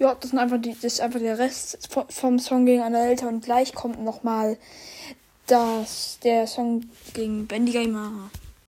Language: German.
Ja, das, sind einfach die, das ist einfach der Rest vom Song gegen eine Und gleich kommt nochmal das, der Song gegen Bendiger Imara.